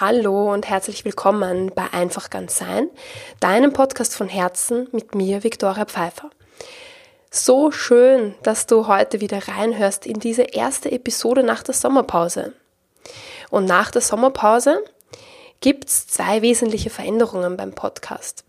Hallo und herzlich willkommen bei Einfach ganz sein, deinem Podcast von Herzen mit mir, Viktoria Pfeiffer. So schön, dass du heute wieder reinhörst in diese erste Episode nach der Sommerpause. Und nach der Sommerpause gibt's zwei wesentliche Veränderungen beim Podcast.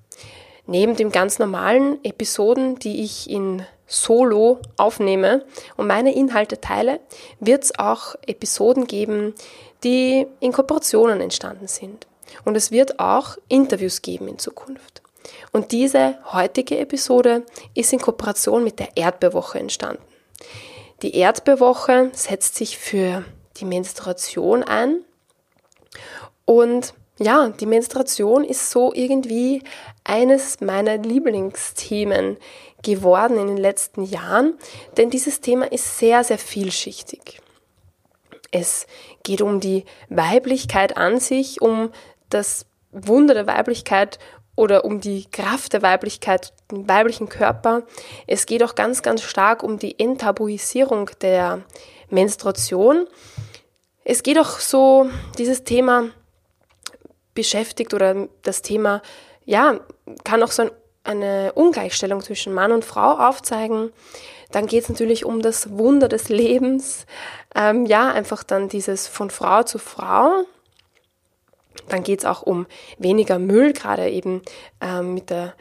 Neben den ganz normalen Episoden, die ich in Solo aufnehme und meine Inhalte teile, wird es auch Episoden geben, die in Kooperationen entstanden sind. Und es wird auch Interviews geben in Zukunft. Und diese heutige Episode ist in Kooperation mit der Erdbeerwoche entstanden. Die Erdbeerwoche setzt sich für die Menstruation ein und ja, die Menstruation ist so irgendwie eines meiner Lieblingsthemen geworden in den letzten Jahren, denn dieses Thema ist sehr, sehr vielschichtig. Es geht um die Weiblichkeit an sich, um das Wunder der Weiblichkeit oder um die Kraft der Weiblichkeit, den weiblichen Körper. Es geht auch ganz, ganz stark um die Enttabuisierung der Menstruation. Es geht auch so, dieses Thema beschäftigt oder das Thema, ja, kann auch so ein, eine Ungleichstellung zwischen Mann und Frau aufzeigen. Dann geht es natürlich um das Wunder des Lebens. Ähm, ja, einfach dann dieses von Frau zu Frau. Dann geht es auch um weniger Müll, gerade eben ähm, mit der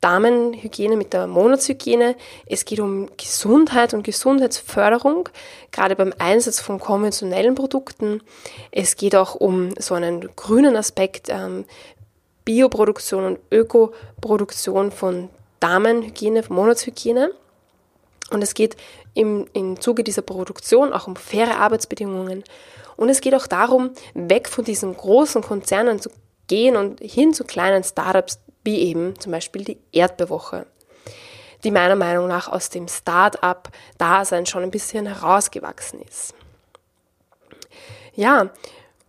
Damenhygiene, mit der Monatshygiene. Es geht um Gesundheit und Gesundheitsförderung, gerade beim Einsatz von konventionellen Produkten. Es geht auch um so einen grünen Aspekt, ähm, Bioproduktion und Ökoproduktion von Damenhygiene, Monatshygiene. Und es geht im, im Zuge dieser Produktion auch um faire Arbeitsbedingungen. Und es geht auch darum, weg von diesen großen Konzernen zu gehen und hin zu kleinen Startups, wie eben zum Beispiel die Erdbewoche, die meiner Meinung nach aus dem Start-up-Dasein schon ein bisschen herausgewachsen ist. Ja,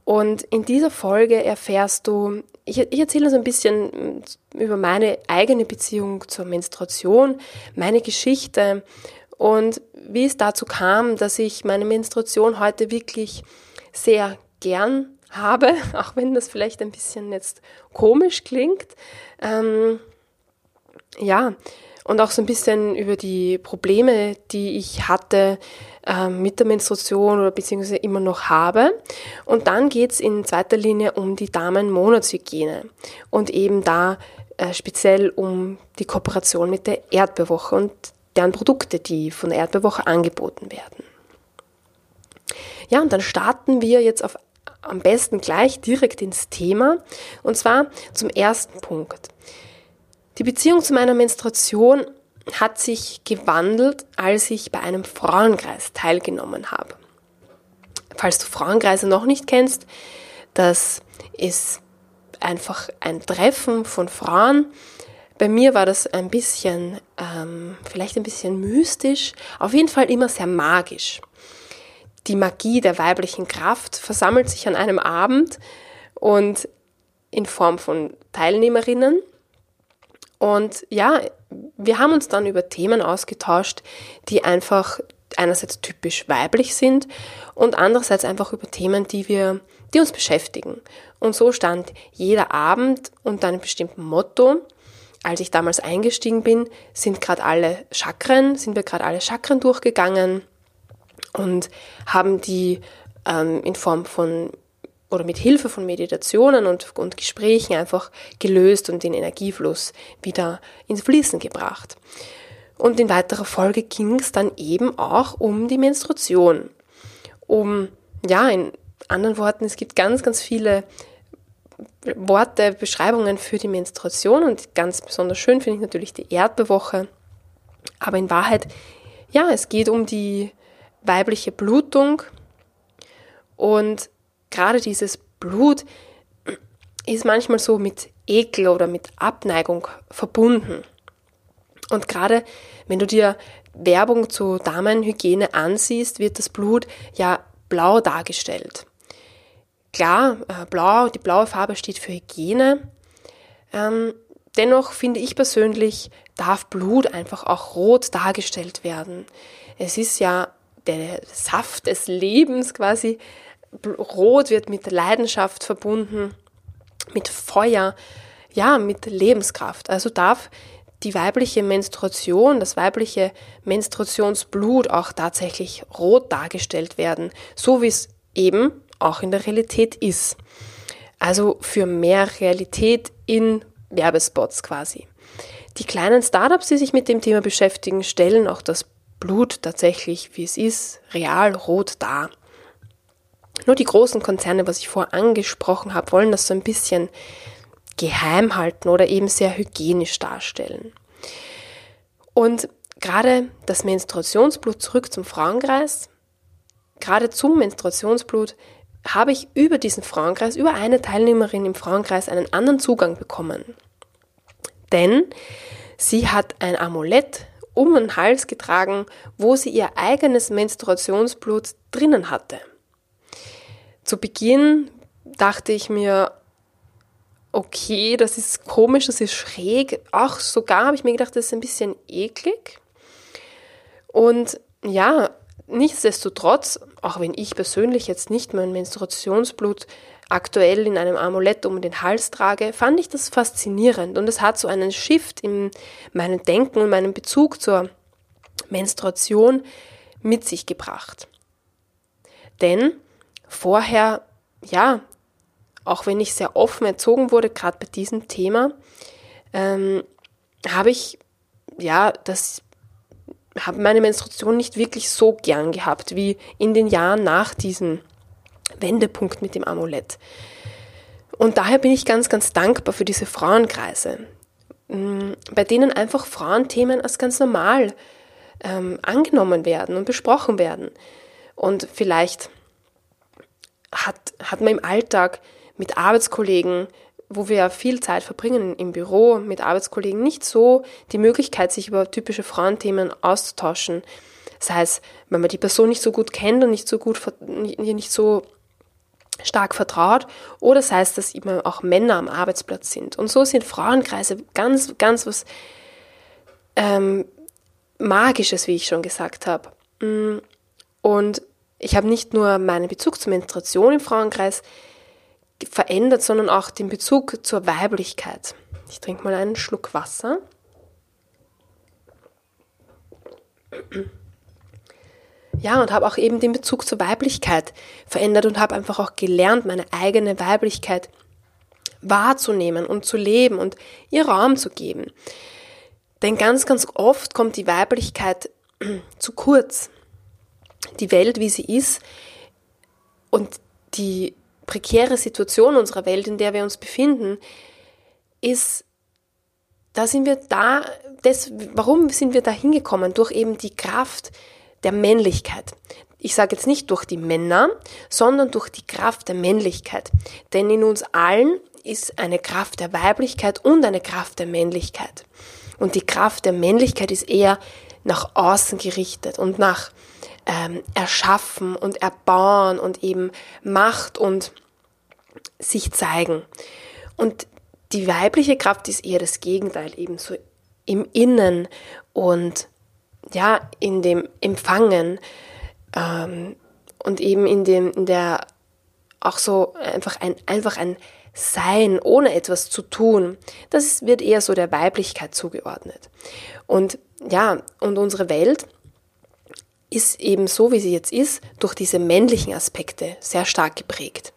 und in dieser Folge erfährst du, ich, ich erzähle so ein bisschen über meine eigene Beziehung zur Menstruation, meine Geschichte und wie es dazu kam, dass ich meine Menstruation heute wirklich sehr gern habe, auch wenn das vielleicht ein bisschen jetzt komisch klingt. Ähm, ja, und auch so ein bisschen über die Probleme, die ich hatte ähm, mit der Menstruation oder beziehungsweise immer noch habe. Und dann geht's in zweiter Linie um die Damenmonatshygiene und eben da äh, speziell um die Kooperation mit der Erdbeerwoche und deren Produkte, die von der Erdbeerwoche angeboten werden. Ja, und dann starten wir jetzt auf am besten gleich direkt ins Thema und zwar zum ersten Punkt. Die Beziehung zu meiner Menstruation hat sich gewandelt, als ich bei einem Frauenkreis teilgenommen habe. Falls du Frauenkreise noch nicht kennst, das ist einfach ein Treffen von Frauen. Bei mir war das ein bisschen, ähm, vielleicht ein bisschen mystisch, auf jeden Fall immer sehr magisch die Magie der weiblichen Kraft versammelt sich an einem Abend und in Form von Teilnehmerinnen. Und ja, wir haben uns dann über Themen ausgetauscht, die einfach einerseits typisch weiblich sind und andererseits einfach über Themen, die wir, die uns beschäftigen. Und so stand jeder Abend unter einem bestimmten Motto. Als ich damals eingestiegen bin, sind gerade alle Chakren, sind wir gerade alle Chakren durchgegangen und haben die ähm, in Form von oder mit Hilfe von Meditationen und, und Gesprächen einfach gelöst und den Energiefluss wieder ins Fließen gebracht. Und in weiterer Folge ging es dann eben auch um die Menstruation. Um, ja, in anderen Worten, es gibt ganz, ganz viele Worte, Beschreibungen für die Menstruation und ganz besonders schön finde ich natürlich die Erdbewoche. Aber in Wahrheit, ja, es geht um die weibliche Blutung und gerade dieses Blut ist manchmal so mit Ekel oder mit Abneigung verbunden. Und gerade wenn du dir Werbung zu Damenhygiene ansiehst, wird das Blut ja blau dargestellt. Klar, äh, blau, die blaue Farbe steht für Hygiene. Ähm, dennoch finde ich persönlich, darf Blut einfach auch rot dargestellt werden. Es ist ja der Saft des Lebens quasi Rot wird mit Leidenschaft verbunden, mit Feuer, ja, mit Lebenskraft. Also darf die weibliche Menstruation, das weibliche Menstruationsblut auch tatsächlich rot dargestellt werden, so wie es eben auch in der Realität ist. Also für mehr Realität in Werbespots quasi. Die kleinen Startups, die sich mit dem Thema beschäftigen, stellen auch das Blut tatsächlich, wie es ist, real rot dar. Nur die großen Konzerne, was ich vorher angesprochen habe, wollen das so ein bisschen geheim halten oder eben sehr hygienisch darstellen. Und gerade das Menstruationsblut zurück zum Frauenkreis, gerade zum Menstruationsblut habe ich über diesen Frauenkreis, über eine Teilnehmerin im Frauenkreis einen anderen Zugang bekommen. Denn sie hat ein Amulett um den Hals getragen, wo sie ihr eigenes Menstruationsblut drinnen hatte. Zu Beginn dachte ich mir, okay, das ist komisch, das ist schräg. Auch sogar habe ich mir gedacht, das ist ein bisschen eklig. Und ja, nichtsdestotrotz, auch wenn ich persönlich jetzt nicht mein Menstruationsblut aktuell in einem Amulett um den Hals trage, fand ich das faszinierend und es hat so einen Shift in meinem Denken und meinem Bezug zur Menstruation mit sich gebracht. Denn vorher, ja, auch wenn ich sehr offen erzogen wurde, gerade bei diesem Thema, ähm, habe ich, ja, das habe meine Menstruation nicht wirklich so gern gehabt wie in den Jahren nach diesem Wendepunkt mit dem Amulett. Und daher bin ich ganz, ganz dankbar für diese Frauenkreise, mm, bei denen einfach Frauenthemen als ganz normal ähm, angenommen werden und besprochen werden. Und vielleicht hat, hat man im Alltag mit Arbeitskollegen, wo wir ja viel Zeit verbringen im Büro mit Arbeitskollegen, nicht so die Möglichkeit, sich über typische Frauenthemen auszutauschen. Das heißt, wenn man die Person nicht so gut kennt und nicht so gut, nicht so stark vertraut, oder das heißt, dass immer auch Männer am Arbeitsplatz sind. Und so sind Frauenkreise ganz, ganz was ähm, Magisches, wie ich schon gesagt habe. Mm, und ich habe nicht nur meinen Bezug zur Menstruation im Frauenkreis verändert, sondern auch den Bezug zur Weiblichkeit. Ich trinke mal einen Schluck Wasser. Ja, und habe auch eben den Bezug zur Weiblichkeit verändert und habe einfach auch gelernt, meine eigene Weiblichkeit wahrzunehmen und zu leben und ihr Raum zu geben. Denn ganz, ganz oft kommt die Weiblichkeit zu kurz. Die Welt, wie sie ist und die prekäre Situation unserer Welt, in der wir uns befinden, ist, da sind wir da, das, warum sind wir da hingekommen? Durch eben die Kraft der Männlichkeit. Ich sage jetzt nicht durch die Männer, sondern durch die Kraft der Männlichkeit. Denn in uns allen ist eine Kraft der Weiblichkeit und eine Kraft der Männlichkeit. Und die Kraft der Männlichkeit ist eher nach außen gerichtet und nach ähm, Erschaffen und Erbauen und eben Macht und sich zeigen. Und die weibliche Kraft ist eher das Gegenteil, eben so im Innen und ja, in dem Empfangen ähm, und eben in dem, in der auch so einfach ein, einfach ein sein, ohne etwas zu tun, das wird eher so der Weiblichkeit zugeordnet. Und ja, und unsere Welt ist eben so, wie sie jetzt ist, durch diese männlichen Aspekte sehr stark geprägt.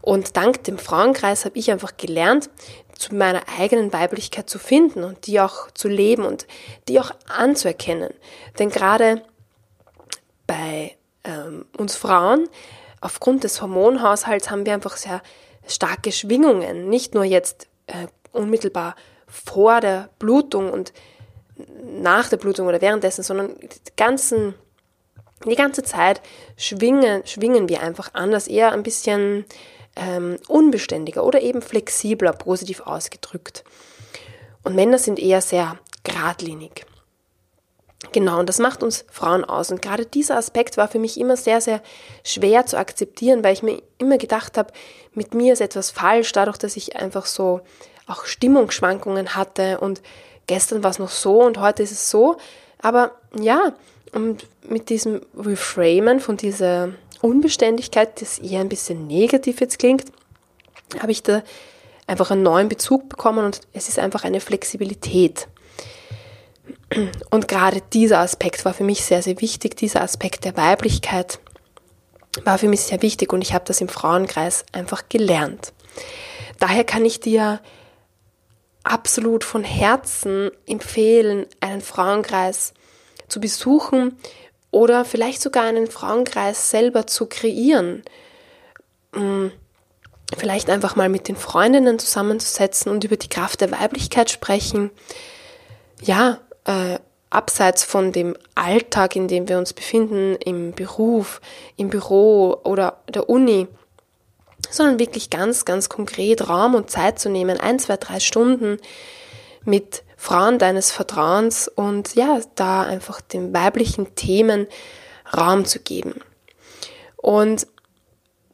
Und dank dem Frauenkreis habe ich einfach gelernt, zu meiner eigenen Weiblichkeit zu finden und die auch zu leben und die auch anzuerkennen. Denn gerade bei ähm, uns Frauen, aufgrund des Hormonhaushalts, haben wir einfach sehr starke Schwingungen, nicht nur jetzt äh, unmittelbar vor der Blutung und nach der Blutung oder währenddessen, sondern die, ganzen, die ganze Zeit schwingen, schwingen wir einfach anders, eher ein bisschen ähm, unbeständiger oder eben flexibler, positiv ausgedrückt. Und Männer sind eher sehr geradlinig. Genau, und das macht uns Frauen aus. Und gerade dieser Aspekt war für mich immer sehr, sehr schwer zu akzeptieren, weil ich mir immer gedacht habe, mit mir ist etwas falsch, dadurch, dass ich einfach so auch Stimmungsschwankungen hatte und gestern war es noch so und heute ist es so. Aber ja, und mit diesem Reframen von dieser Unbeständigkeit, das eher ein bisschen negativ jetzt klingt, habe ich da einfach einen neuen Bezug bekommen und es ist einfach eine Flexibilität. Und gerade dieser Aspekt war für mich sehr, sehr wichtig, dieser Aspekt der Weiblichkeit war für mich sehr wichtig und ich habe das im Frauenkreis einfach gelernt. Daher kann ich dir absolut von Herzen empfehlen, einen Frauenkreis zu besuchen oder vielleicht sogar einen Frauenkreis selber zu kreieren. Mm, vielleicht einfach mal mit den Freundinnen zusammenzusetzen und über die Kraft der Weiblichkeit sprechen. Ja, äh, abseits von dem Alltag, in dem wir uns befinden, im Beruf, im Büro oder der Uni, sondern wirklich ganz, ganz konkret Raum und Zeit zu nehmen, ein, zwei, drei Stunden mit Frauen deines Vertrauens und ja, da einfach den weiblichen Themen Raum zu geben. Und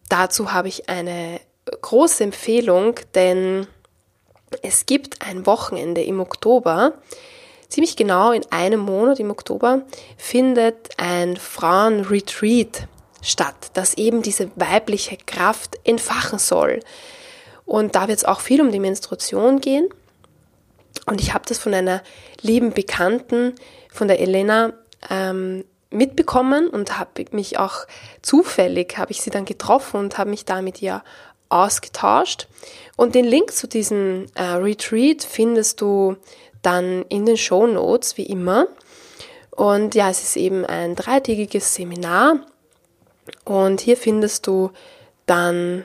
dazu habe ich eine große Empfehlung, denn es gibt ein Wochenende im Oktober, ziemlich genau in einem Monat im Oktober, findet ein Frauenretreat statt, das eben diese weibliche Kraft entfachen soll. Und da wird es auch viel um die Menstruation gehen. Und ich habe das von einer lieben Bekannten, von der Elena, ähm, mitbekommen und habe mich auch zufällig, habe ich sie dann getroffen und habe mich da mit ihr ausgetauscht. Und den Link zu diesem äh, Retreat findest du dann in den Show Notes, wie immer. Und ja, es ist eben ein dreitägiges Seminar und hier findest du dann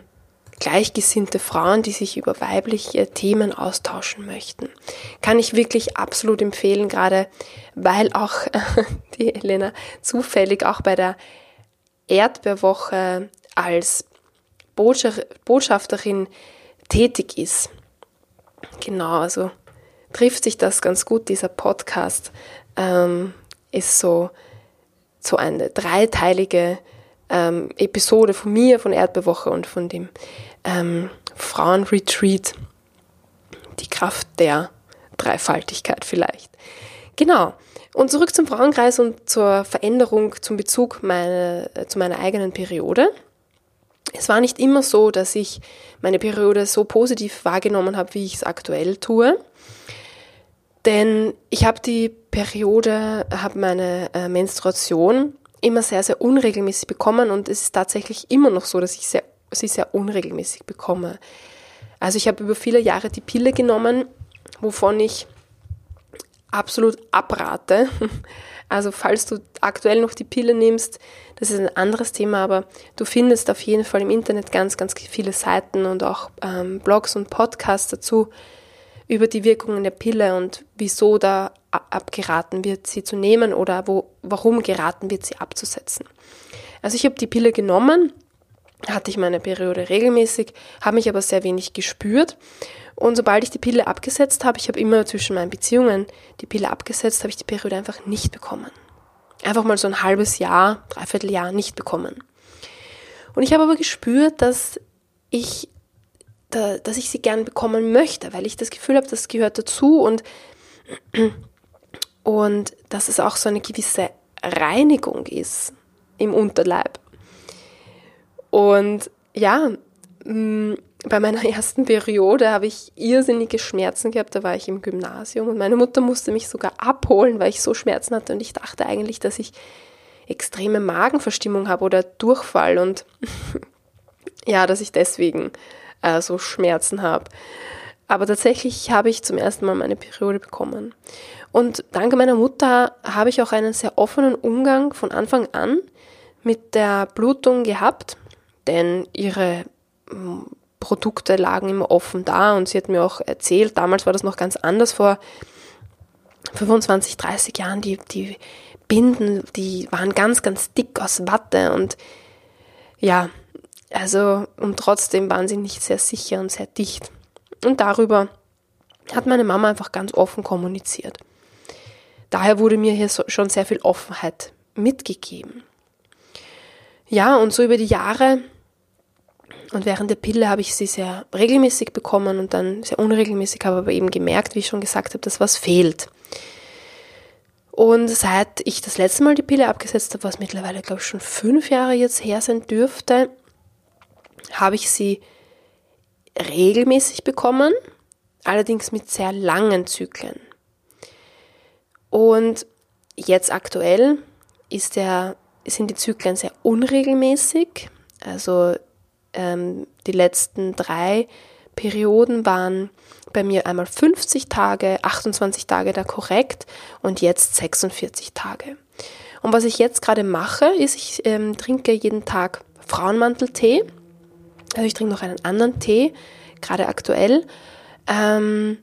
gleichgesinnte Frauen, die sich über weibliche Themen austauschen möchten. Kann ich wirklich absolut empfehlen, gerade weil auch die Elena zufällig auch bei der Erdbeerwoche als Botschafterin tätig ist. Genau, also trifft sich das ganz gut. Dieser Podcast ähm, ist so, so eine dreiteilige ähm, Episode von mir, von Erdbewoche und von dem ähm, Frauenretreat. Die Kraft der Dreifaltigkeit vielleicht. Genau. Und zurück zum Frauenkreis und zur Veränderung zum Bezug meine, äh, zu meiner eigenen Periode. Es war nicht immer so, dass ich meine Periode so positiv wahrgenommen habe, wie ich es aktuell tue. Denn ich habe die Periode, habe meine äh, Menstruation immer sehr, sehr unregelmäßig bekommen und es ist tatsächlich immer noch so, dass ich sehr, sie sehr unregelmäßig bekomme. Also ich habe über viele Jahre die Pille genommen, wovon ich absolut abrate. Also falls du aktuell noch die Pille nimmst, das ist ein anderes Thema, aber du findest auf jeden Fall im Internet ganz, ganz viele Seiten und auch ähm, Blogs und Podcasts dazu über die Wirkungen der Pille und wieso da abgeraten wird, sie zu nehmen oder wo, warum geraten wird, sie abzusetzen. Also ich habe die Pille genommen, hatte ich meine Periode regelmäßig, habe mich aber sehr wenig gespürt. Und sobald ich die Pille abgesetzt habe, ich habe immer zwischen meinen Beziehungen die Pille abgesetzt, habe ich die Periode einfach nicht bekommen. Einfach mal so ein halbes Jahr, dreiviertel Jahr nicht bekommen. Und ich habe aber gespürt, dass ich, da, dass ich sie gern bekommen möchte, weil ich das Gefühl habe, das gehört dazu und und dass es auch so eine gewisse Reinigung ist im Unterleib. Und ja, mm, bei meiner ersten Periode habe ich irrsinnige Schmerzen gehabt, da war ich im Gymnasium und meine Mutter musste mich sogar abholen, weil ich so Schmerzen hatte und ich dachte eigentlich, dass ich extreme Magenverstimmung habe oder Durchfall und ja, dass ich deswegen äh, so Schmerzen habe. Aber tatsächlich habe ich zum ersten Mal meine Periode bekommen. Und dank meiner Mutter habe ich auch einen sehr offenen Umgang von Anfang an mit der Blutung gehabt, denn ihre hm, Produkte lagen immer offen da und sie hat mir auch erzählt, damals war das noch ganz anders vor 25, 30 Jahren, die, die Binden, die waren ganz, ganz dick aus Watte und ja, also und trotzdem waren sie nicht sehr sicher und sehr dicht. Und darüber hat meine Mama einfach ganz offen kommuniziert. Daher wurde mir hier schon sehr viel Offenheit mitgegeben. Ja, und so über die Jahre und während der Pille habe ich sie sehr regelmäßig bekommen und dann sehr unregelmäßig, habe aber eben gemerkt, wie ich schon gesagt habe, dass was fehlt. Und seit ich das letzte Mal die Pille abgesetzt habe, was mittlerweile, glaube ich, schon fünf Jahre jetzt her sein dürfte, habe ich sie regelmäßig bekommen, allerdings mit sehr langen Zyklen. Und jetzt aktuell der, sind die Zyklen sehr unregelmäßig. Also ähm, die letzten drei Perioden waren bei mir einmal 50 Tage, 28 Tage da korrekt und jetzt 46 Tage. Und was ich jetzt gerade mache, ist, ich ähm, trinke jeden Tag Frauenmanteltee. Also ich trinke noch einen anderen Tee, gerade aktuell. Ähm,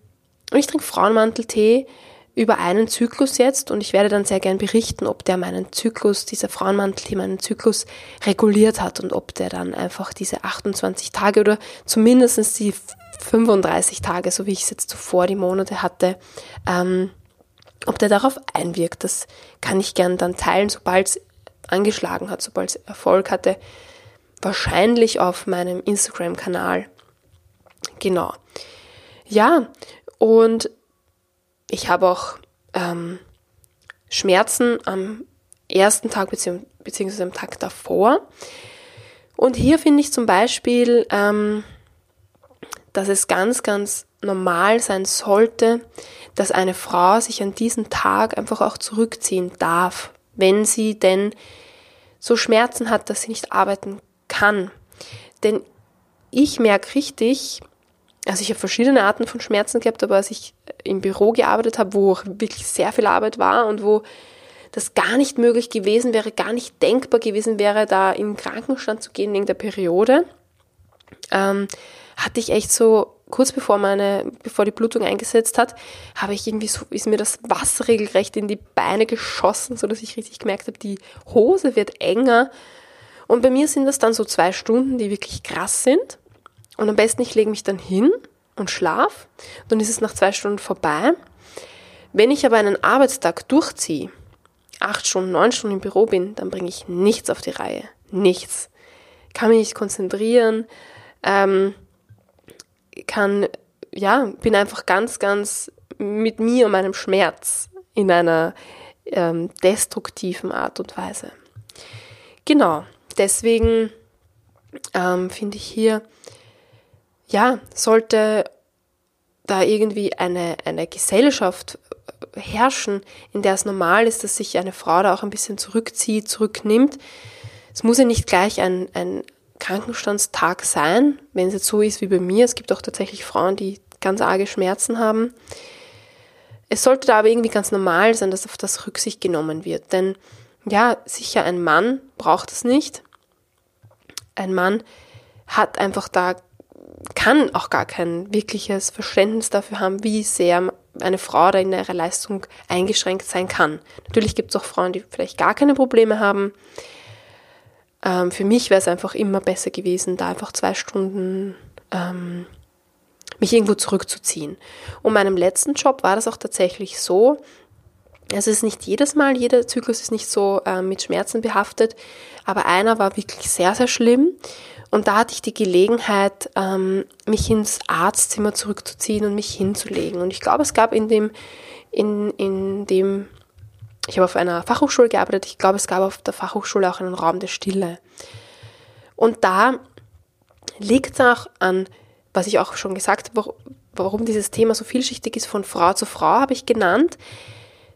und ich trinke Frauenmanteltee über einen Zyklus jetzt und ich werde dann sehr gern berichten, ob der meinen Zyklus, dieser Frauenmanteltee meinen Zyklus reguliert hat und ob der dann einfach diese 28 Tage oder zumindest die 35 Tage, so wie ich es jetzt zuvor die Monate hatte, ähm, ob der darauf einwirkt. Das kann ich gern dann teilen, sobald es angeschlagen hat, sobald es Erfolg hatte. Wahrscheinlich auf meinem Instagram-Kanal. Genau. Ja, und ich habe auch ähm, Schmerzen am ersten Tag beziehungs am Tag davor. Und hier finde ich zum Beispiel, ähm, dass es ganz, ganz normal sein sollte, dass eine Frau sich an diesen Tag einfach auch zurückziehen darf, wenn sie denn so Schmerzen hat, dass sie nicht arbeiten kann. Denn ich merke richtig, also ich habe verschiedene Arten von Schmerzen gehabt, aber als ich im Büro gearbeitet habe, wo wirklich sehr viel Arbeit war und wo das gar nicht möglich gewesen wäre, gar nicht denkbar gewesen wäre, da in Krankenstand zu gehen wegen der Periode, ähm, hatte ich echt so kurz bevor meine, bevor die Blutung eingesetzt hat, habe ich irgendwie so, ist mir das Wasser regelrecht in die Beine geschossen, so dass ich richtig gemerkt habe, die Hose wird enger. Und bei mir sind das dann so zwei Stunden, die wirklich krass sind. Und am besten ich lege mich dann hin und schlaf. Dann ist es nach zwei Stunden vorbei. Wenn ich aber einen Arbeitstag durchziehe, acht Stunden, neun Stunden im Büro bin, dann bringe ich nichts auf die Reihe. Nichts. Kann mich nicht konzentrieren, ähm, kann, ja, bin einfach ganz, ganz mit mir und meinem Schmerz in einer ähm, destruktiven Art und Weise. Genau, deswegen ähm, finde ich hier ja, sollte da irgendwie eine, eine Gesellschaft äh, herrschen, in der es normal ist, dass sich eine Frau da auch ein bisschen zurückzieht, zurücknimmt. Es muss ja nicht gleich ein, ein Krankenstandstag sein, wenn es jetzt so ist wie bei mir. Es gibt auch tatsächlich Frauen, die ganz arge Schmerzen haben. Es sollte da aber irgendwie ganz normal sein, dass auf das Rücksicht genommen wird. Denn ja, sicher ein Mann braucht es nicht. Ein Mann hat einfach da kann auch gar kein wirkliches Verständnis dafür haben, wie sehr eine Frau da in ihrer Leistung eingeschränkt sein kann. Natürlich gibt es auch Frauen, die vielleicht gar keine Probleme haben. Ähm, für mich wäre es einfach immer besser gewesen, da einfach zwei Stunden ähm, mich irgendwo zurückzuziehen. Und meinem letzten Job war das auch tatsächlich so. Also es ist nicht jedes Mal, jeder Zyklus ist nicht so äh, mit Schmerzen behaftet, aber einer war wirklich sehr, sehr schlimm. Und da hatte ich die Gelegenheit, ähm, mich ins Arztzimmer zurückzuziehen und mich hinzulegen. Und ich glaube, es gab in dem, in, in dem, ich habe auf einer Fachhochschule gearbeitet, ich glaube, es gab auf der Fachhochschule auch einen Raum der Stille. Und da liegt es auch an, was ich auch schon gesagt habe, warum dieses Thema so vielschichtig ist, von Frau zu Frau, habe ich genannt,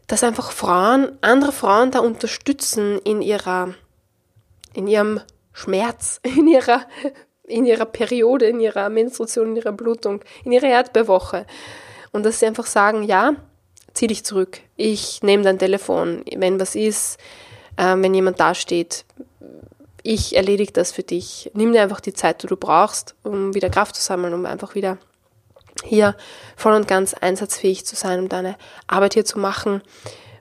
dass einfach Frauen, andere Frauen da unterstützen in ihrer, in ihrem Schmerz in ihrer, in ihrer Periode, in ihrer Menstruation, in ihrer Blutung, in ihrer Erdbeerwoche. Und dass sie einfach sagen, ja, zieh dich zurück. Ich nehme dein Telefon, wenn was ist, äh, wenn jemand dasteht. Ich erledige das für dich. Nimm dir einfach die Zeit, die du brauchst, um wieder Kraft zu sammeln, um einfach wieder hier voll und ganz einsatzfähig zu sein, um deine Arbeit hier zu machen.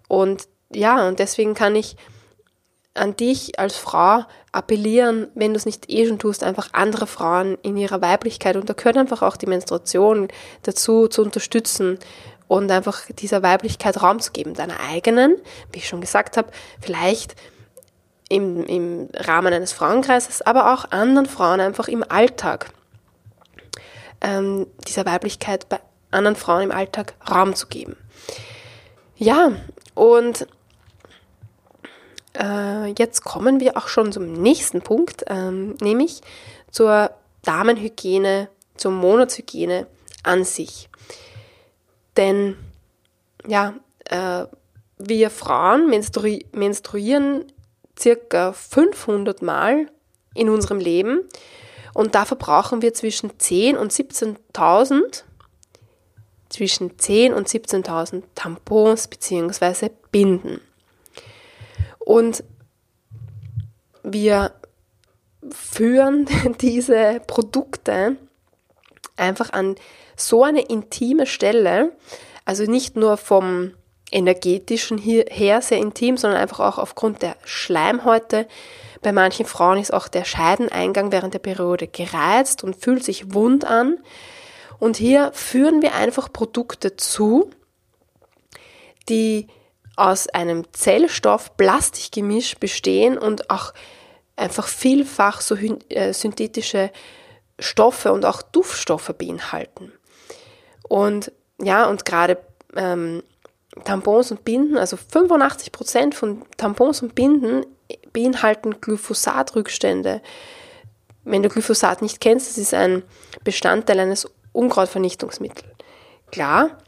Und ja, und deswegen kann ich an dich als Frau appellieren, wenn du es nicht eh schon tust, einfach andere Frauen in ihrer Weiblichkeit und da gehört einfach auch die Menstruation dazu zu unterstützen und einfach dieser Weiblichkeit Raum zu geben, deiner eigenen, wie ich schon gesagt habe, vielleicht im, im Rahmen eines Frauenkreises, aber auch anderen Frauen einfach im Alltag, ähm, dieser Weiblichkeit bei anderen Frauen im Alltag Raum zu geben. Ja, und äh, jetzt kommen wir auch schon zum nächsten Punkt, ähm, nämlich zur Damenhygiene, zur Monatshygiene an sich. Denn ja, äh, wir Frauen menstru menstruieren circa 500 Mal in unserem Leben und da verbrauchen wir zwischen 10 und 17.000 zwischen 10 und 17.000 Tampons bzw. Binden. Und wir führen diese Produkte einfach an so eine intime Stelle, also nicht nur vom energetischen her sehr intim, sondern einfach auch aufgrund der Schleimhäute. Bei manchen Frauen ist auch der Scheideneingang während der Periode gereizt und fühlt sich wund an. Und hier führen wir einfach Produkte zu, die aus einem Zellstoff Plastikgemisch bestehen und auch einfach vielfach so äh, synthetische Stoffe und auch Duftstoffe beinhalten. Und ja, und gerade ähm, Tampons und Binden, also 85 Prozent von Tampons und Binden beinhalten Glyphosatrückstände. Wenn du Glyphosat nicht kennst, das ist ein Bestandteil eines Unkrautvernichtungsmittels. Klar,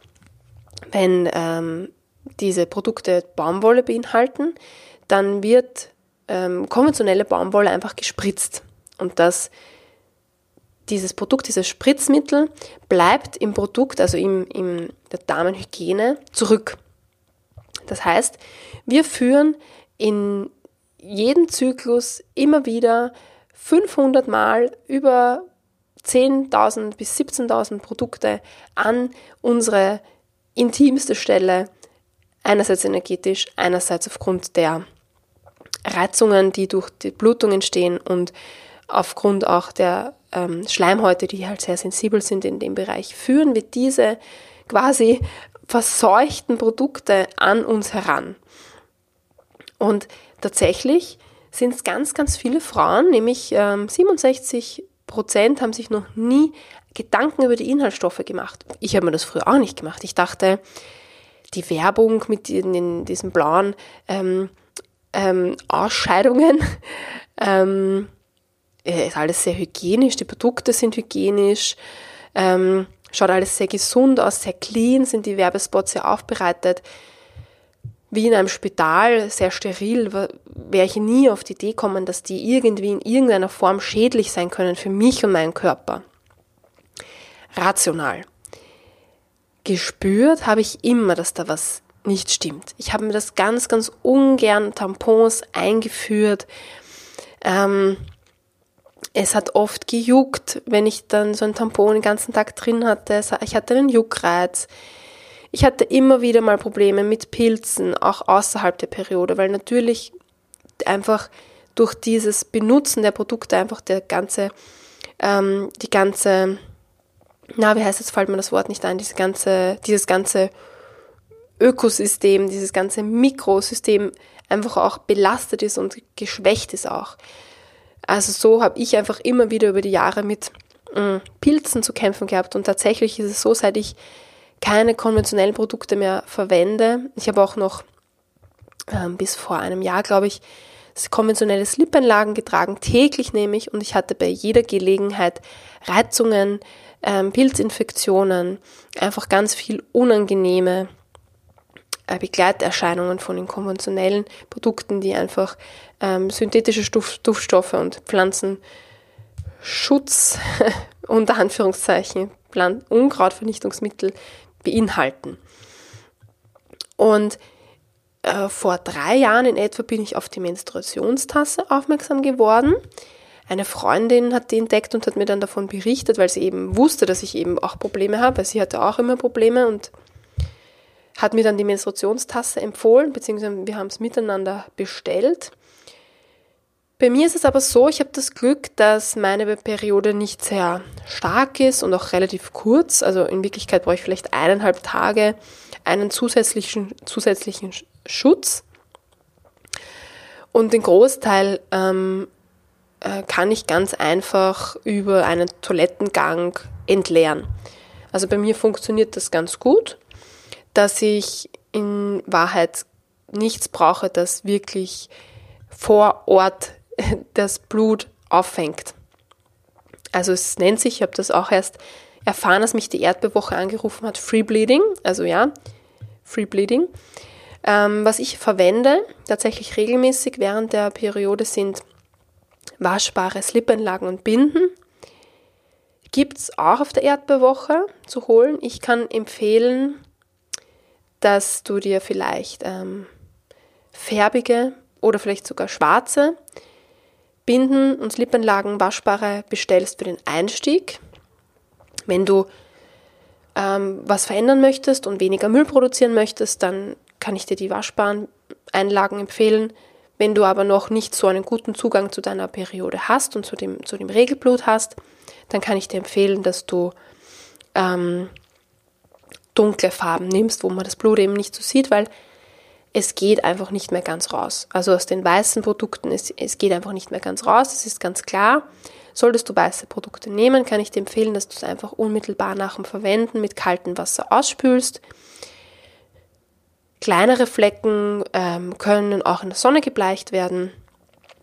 wenn ähm, diese Produkte Baumwolle beinhalten, dann wird ähm, konventionelle Baumwolle einfach gespritzt. Und das, dieses Produkt, dieses Spritzmittel bleibt im Produkt, also im, in der Damenhygiene, zurück. Das heißt, wir führen in jedem Zyklus immer wieder 500 Mal über 10.000 bis 17.000 Produkte an unsere intimste Stelle, einerseits energetisch, einerseits aufgrund der Reizungen, die durch die Blutung entstehen und aufgrund auch der ähm, Schleimhäute, die halt sehr sensibel sind in dem Bereich, führen wir diese quasi verseuchten Produkte an uns heran. Und tatsächlich sind es ganz, ganz viele Frauen, nämlich ähm, 67 Prozent haben sich noch nie Gedanken über die Inhaltsstoffe gemacht. Ich habe mir das früher auch nicht gemacht. Ich dachte, die Werbung mit in, in diesen blauen ähm, ähm, Ausscheidungen ähm, ist alles sehr hygienisch, die Produkte sind hygienisch, ähm, schaut alles sehr gesund aus, sehr clean, sind die Werbespots sehr aufbereitet. Wie in einem Spital, sehr steril, wäre ich nie auf die Idee kommen, dass die irgendwie in irgendeiner Form schädlich sein können für mich und meinen Körper. Rational. Gespürt habe ich immer, dass da was nicht stimmt. Ich habe mir das ganz, ganz ungern Tampons eingeführt. Ähm, es hat oft gejuckt, wenn ich dann so ein Tampon den ganzen Tag drin hatte. Ich hatte einen Juckreiz. Ich hatte immer wieder mal Probleme mit Pilzen, auch außerhalb der Periode, weil natürlich einfach durch dieses Benutzen der Produkte einfach der ganze, ähm, die ganze, na, wie heißt es, fällt mir das Wort nicht ein, diese ganze, dieses ganze Ökosystem, dieses ganze Mikrosystem einfach auch belastet ist und geschwächt ist auch. Also so habe ich einfach immer wieder über die Jahre mit äh, Pilzen zu kämpfen gehabt und tatsächlich ist es so, seit ich keine konventionellen Produkte mehr verwende, ich habe auch noch äh, bis vor einem Jahr, glaube ich, konventionelle Slipanlagen getragen, täglich nehme ich und ich hatte bei jeder Gelegenheit Reizungen, ähm, Pilzinfektionen, einfach ganz viel unangenehme äh, Begleiterscheinungen von den konventionellen Produkten, die einfach ähm, synthetische Duft, Duftstoffe und Pflanzenschutz, unter Anführungszeichen, Unkrautvernichtungsmittel beinhalten. Und äh, vor drei Jahren in etwa bin ich auf die Menstruationstasse aufmerksam geworden. Eine Freundin hat die entdeckt und hat mir dann davon berichtet, weil sie eben wusste, dass ich eben auch Probleme habe, weil sie hatte auch immer Probleme und hat mir dann die Menstruationstasse empfohlen, beziehungsweise wir haben es miteinander bestellt. Bei mir ist es aber so, ich habe das Glück, dass meine Periode nicht sehr stark ist und auch relativ kurz. Also in Wirklichkeit brauche ich vielleicht eineinhalb Tage einen zusätzlichen, zusätzlichen Schutz. Und den Großteil ähm, äh, kann ich ganz einfach über einen Toilettengang entleeren. Also bei mir funktioniert das ganz gut dass ich in Wahrheit nichts brauche, das wirklich vor Ort das Blut auffängt. Also es nennt sich, ich habe das auch erst erfahren, dass mich die Erdbewoche angerufen hat, Free Bleeding, also ja, Free Bleeding. Ähm, was ich verwende, tatsächlich regelmäßig während der Periode, sind waschbare Slipanlagen und Binden. Gibt es auch auf der Erdbewoche zu holen. Ich kann empfehlen, dass du dir vielleicht ähm, färbige oder vielleicht sogar schwarze Binden und Slipanlagen waschbare bestellst für den Einstieg. Wenn du ähm, was verändern möchtest und weniger Müll produzieren möchtest, dann kann ich dir die waschbaren Einlagen empfehlen. Wenn du aber noch nicht so einen guten Zugang zu deiner Periode hast und zu dem, zu dem Regelblut hast, dann kann ich dir empfehlen, dass du ähm, dunkle Farben nimmst, wo man das Blut eben nicht so sieht, weil es geht einfach nicht mehr ganz raus. Also aus den weißen Produkten, es, es geht einfach nicht mehr ganz raus, das ist ganz klar. Solltest du weiße Produkte nehmen, kann ich dir empfehlen, dass du es einfach unmittelbar nach dem Verwenden mit kaltem Wasser ausspülst. Kleinere Flecken ähm, können auch in der Sonne gebleicht werden.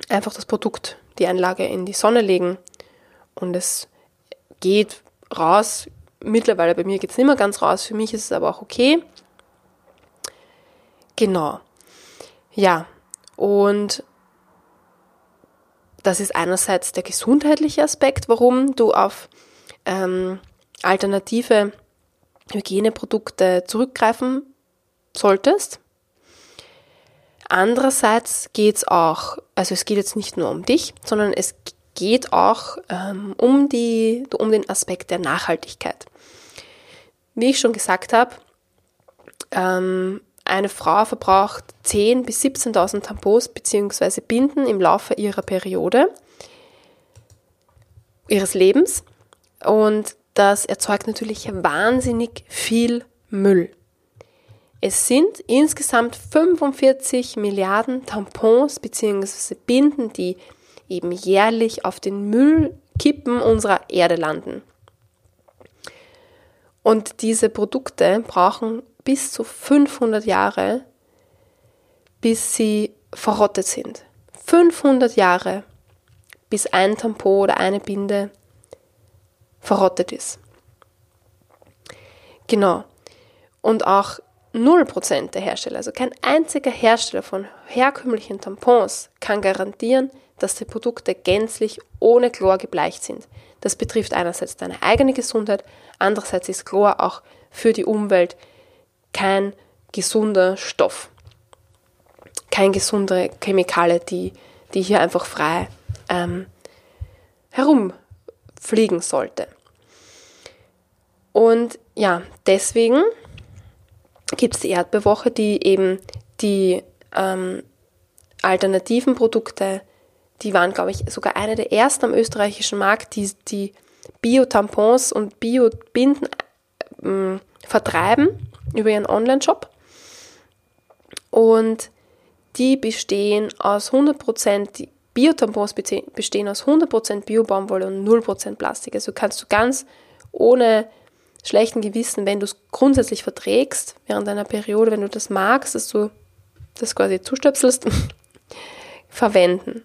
Einfach das Produkt, die Einlage in die Sonne legen und es geht raus. Mittlerweile bei mir geht es nicht mehr ganz raus, für mich ist es aber auch okay. Genau. Ja, und das ist einerseits der gesundheitliche Aspekt, warum du auf ähm, alternative Hygieneprodukte zurückgreifen solltest. Andererseits geht es auch, also es geht jetzt nicht nur um dich, sondern es geht auch ähm, um, die, um den Aspekt der Nachhaltigkeit. Wie ich schon gesagt habe, ähm, eine Frau verbraucht 10.000 bis 17.000 Tampons bzw. Binden im Laufe ihrer Periode, ihres Lebens. Und das erzeugt natürlich wahnsinnig viel Müll. Es sind insgesamt 45 Milliarden Tampons bzw. Binden, die eben jährlich auf den Müllkippen unserer Erde landen. Und diese Produkte brauchen bis zu 500 Jahre, bis sie verrottet sind. 500 Jahre, bis ein Tampon oder eine Binde verrottet ist. Genau. Und auch 0% der Hersteller, also kein einziger Hersteller von herkömmlichen Tampons kann garantieren, dass die Produkte gänzlich ohne Chlor gebleicht sind. Das betrifft einerseits deine eigene Gesundheit, andererseits ist Chlor auch für die Umwelt kein gesunder Stoff, kein gesunde Chemikale, die, die hier einfach frei ähm, herumfliegen sollte. Und ja, deswegen gibt es die Erdbewoche, die eben die ähm, alternativen Produkte, die waren, glaube ich, sogar eine der ersten am österreichischen Markt, die die Bio-Tampons und Bio-Binden äh, vertreiben über ihren Online-Shop. Und die bestehen aus 100%, die Bio-Tampons bestehen aus 100% Bio-Baumwolle und 0% Plastik. Also kannst du ganz ohne schlechten Gewissen, wenn du es grundsätzlich verträgst während deiner Periode, wenn du das magst, dass du das quasi zustöpselst, verwenden.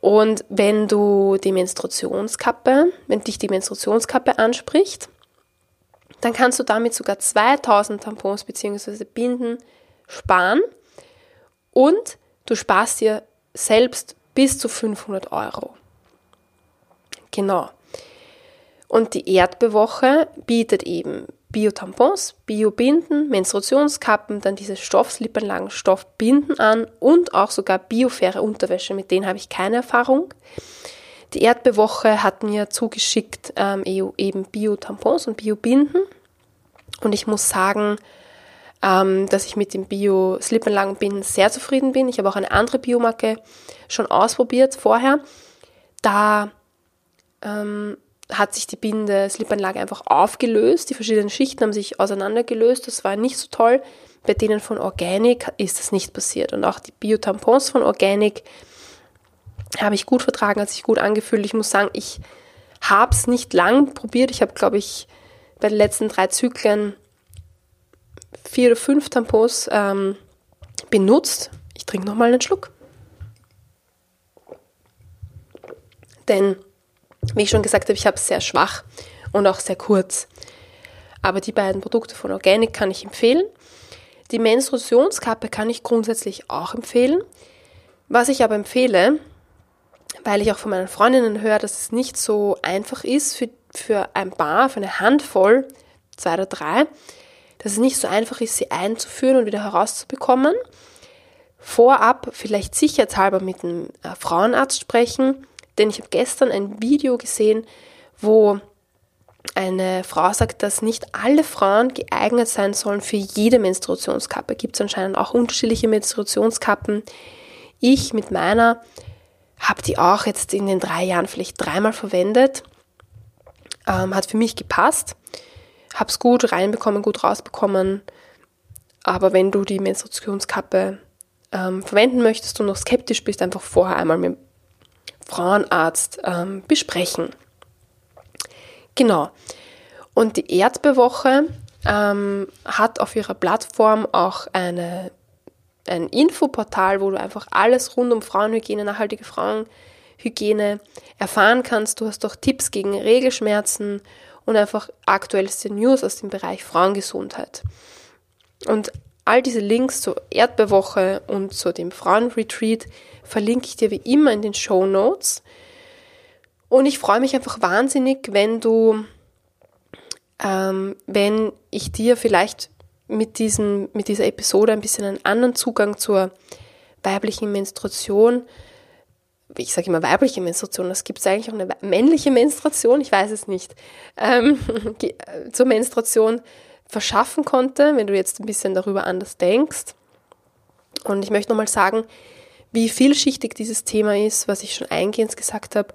Und wenn du die Menstruationskappe, wenn dich die Menstruationskappe anspricht, dann kannst du damit sogar 2000 Tampons bzw. Binden sparen und du sparst dir selbst bis zu 500 Euro. Genau. Und die Erdbewoche bietet eben Bio-Tampons, Bio-Binden, Menstruationskappen, dann diese Stoffslippenlagen, Stoffbinden an und auch sogar biofaire Unterwäsche. Mit denen habe ich keine Erfahrung. Die Erdbewoche hat mir zugeschickt ähm, e eben Bio-Tampons und Bio-Binden. Und ich muss sagen, ähm, dass ich mit dem Bio-Slippenlagenbinden sehr zufrieden bin. Ich habe auch eine andere Biomarke schon ausprobiert vorher. Da ähm, hat sich die Binde-Slipanlage einfach aufgelöst. Die verschiedenen Schichten haben sich auseinandergelöst. Das war nicht so toll. Bei denen von Organic ist das nicht passiert. Und auch die Bio-Tampons von Organic habe ich gut vertragen, hat sich gut angefühlt. Ich muss sagen, ich habe es nicht lang probiert. Ich habe, glaube ich, bei den letzten drei Zyklen vier oder fünf Tampons ähm, benutzt. Ich trinke nochmal einen Schluck. Denn, wie ich schon gesagt habe, ich habe es sehr schwach und auch sehr kurz. Aber die beiden Produkte von Organic kann ich empfehlen. Die Menstruationskappe kann ich grundsätzlich auch empfehlen. Was ich aber empfehle, weil ich auch von meinen Freundinnen höre, dass es nicht so einfach ist für, für ein Paar, für eine Handvoll, zwei oder drei, dass es nicht so einfach ist, sie einzuführen und wieder herauszubekommen. Vorab vielleicht sicherheitshalber mit einem äh, Frauenarzt sprechen, denn ich habe gestern ein Video gesehen, wo eine Frau sagt, dass nicht alle Frauen geeignet sein sollen für jede Menstruationskappe. Gibt es anscheinend auch unterschiedliche Menstruationskappen. Ich mit meiner habe die auch jetzt in den drei Jahren vielleicht dreimal verwendet. Ähm, hat für mich gepasst. Habe es gut reinbekommen, gut rausbekommen. Aber wenn du die Menstruationskappe ähm, verwenden möchtest und noch skeptisch bist, einfach vorher einmal mit dem Frauenarzt ähm, besprechen. Genau. Und die Erdbewoche ähm, hat auf ihrer Plattform auch eine, ein Infoportal, wo du einfach alles rund um Frauenhygiene, nachhaltige Frauenhygiene erfahren kannst. Du hast auch Tipps gegen Regelschmerzen und einfach aktuellste News aus dem Bereich Frauengesundheit. Und all diese Links zur Erdbewoche und zu dem Frauenretreat verlinke ich dir wie immer in den Show Notes. Und ich freue mich einfach wahnsinnig, wenn du, ähm, wenn ich dir vielleicht mit, diesen, mit dieser Episode ein bisschen einen anderen Zugang zur weiblichen Menstruation, ich sage immer weibliche Menstruation, das gibt es eigentlich auch eine männliche Menstruation, ich weiß es nicht, ähm, zur Menstruation verschaffen konnte, wenn du jetzt ein bisschen darüber anders denkst. Und ich möchte nochmal sagen, wie vielschichtig dieses Thema ist, was ich schon eingehend gesagt habe.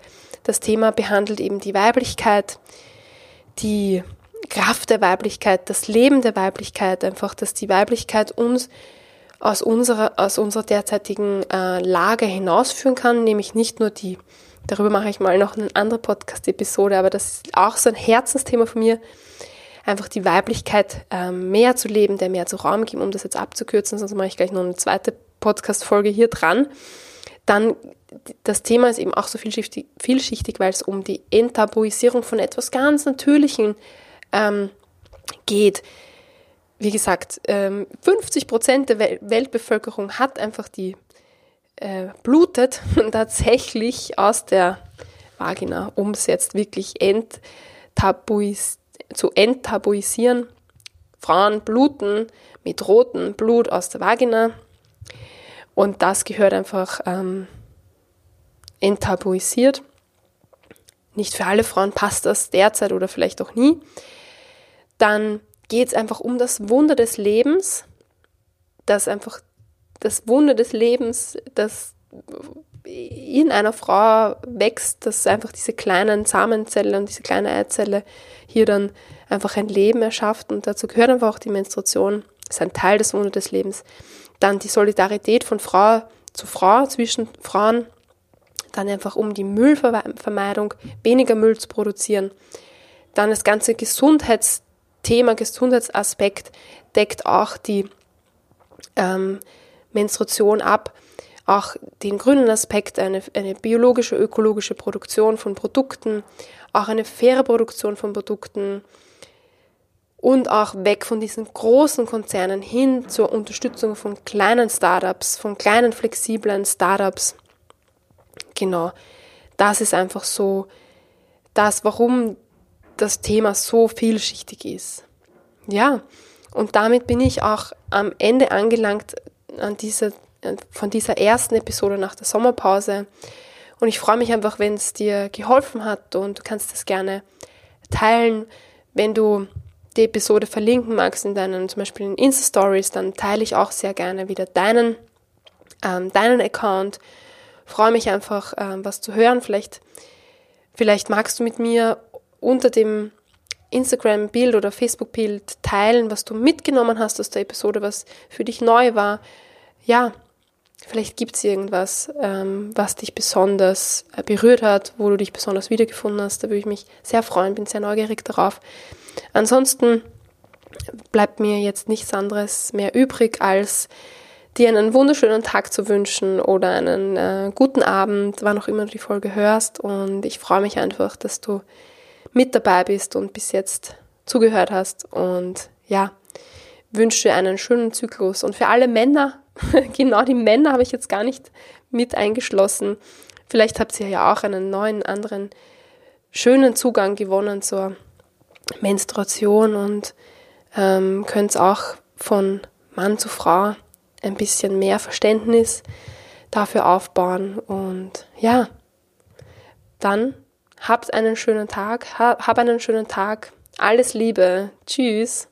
Das Thema behandelt eben die Weiblichkeit, die Kraft der Weiblichkeit, das Leben der Weiblichkeit, einfach, dass die Weiblichkeit uns aus unserer, aus unserer derzeitigen äh, Lage hinausführen kann, nämlich nicht nur die, darüber mache ich mal noch eine andere Podcast-Episode, aber das ist auch so ein Herzensthema von mir, einfach die Weiblichkeit äh, mehr zu leben, der mehr zu Raum geben, um das jetzt abzukürzen, sonst mache ich gleich noch eine zweite Podcast-Folge hier dran. Dann das Thema ist eben auch so vielschichtig, vielschichtig weil es um die Enttabuisierung von etwas ganz Natürlichen ähm, geht. Wie gesagt, ähm, 50 Prozent der Weltbevölkerung hat einfach die äh, blutet tatsächlich aus der Vagina, um es jetzt wirklich zu enttabuisieren. Frauen bluten mit rotem Blut aus der Vagina und das gehört einfach ähm, enttabuisiert. Nicht für alle Frauen passt das derzeit oder vielleicht auch nie. Dann geht es einfach um das Wunder des Lebens, das einfach das Wunder des Lebens, das in einer Frau wächst, dass einfach diese kleinen Samenzelle und diese kleine Eizelle hier dann einfach ein Leben erschafft und dazu gehört einfach auch die Menstruation, ist ein Teil des Wunders des Lebens. Dann die Solidarität von Frau zu Frau zwischen Frauen, dann einfach um die Müllvermeidung, weniger Müll zu produzieren. Dann das ganze Gesundheitsthema, Gesundheitsaspekt deckt auch die ähm, Menstruation ab. Auch den grünen Aspekt, eine, eine biologische, ökologische Produktion von Produkten, auch eine faire Produktion von Produkten, und auch weg von diesen großen Konzernen hin zur Unterstützung von kleinen Startups, von kleinen flexiblen Startups. Genau, das ist einfach so das, warum das Thema so vielschichtig ist. Ja, und damit bin ich auch am Ende angelangt an dieser, von dieser ersten Episode nach der Sommerpause. Und ich freue mich einfach, wenn es dir geholfen hat und du kannst das gerne teilen, wenn du die Episode verlinken magst in deinen, zum Beispiel in Insta-Stories, dann teile ich auch sehr gerne wieder deinen, ähm, deinen Account. Freue mich einfach, ähm, was zu hören. Vielleicht, vielleicht magst du mit mir unter dem Instagram-Bild oder Facebook-Bild teilen, was du mitgenommen hast aus der Episode, was für dich neu war. Ja, vielleicht gibt es irgendwas, ähm, was dich besonders äh, berührt hat, wo du dich besonders wiedergefunden hast. Da würde ich mich sehr freuen, bin sehr neugierig darauf. Ansonsten bleibt mir jetzt nichts anderes mehr übrig, als dir einen wunderschönen Tag zu wünschen oder einen äh, guten Abend, wann auch immer du die Folge hörst. Und ich freue mich einfach, dass du mit dabei bist und bis jetzt zugehört hast. Und ja, wünsche dir einen schönen Zyklus. Und für alle Männer, genau die Männer habe ich jetzt gar nicht mit eingeschlossen. Vielleicht habt ihr ja auch einen neuen, anderen, schönen Zugang gewonnen zur Menstruation und ähm, könnt auch von Mann zu Frau ein bisschen mehr Verständnis dafür aufbauen. Und ja, dann habt einen schönen Tag, hab einen schönen Tag. Alles Liebe. Tschüss.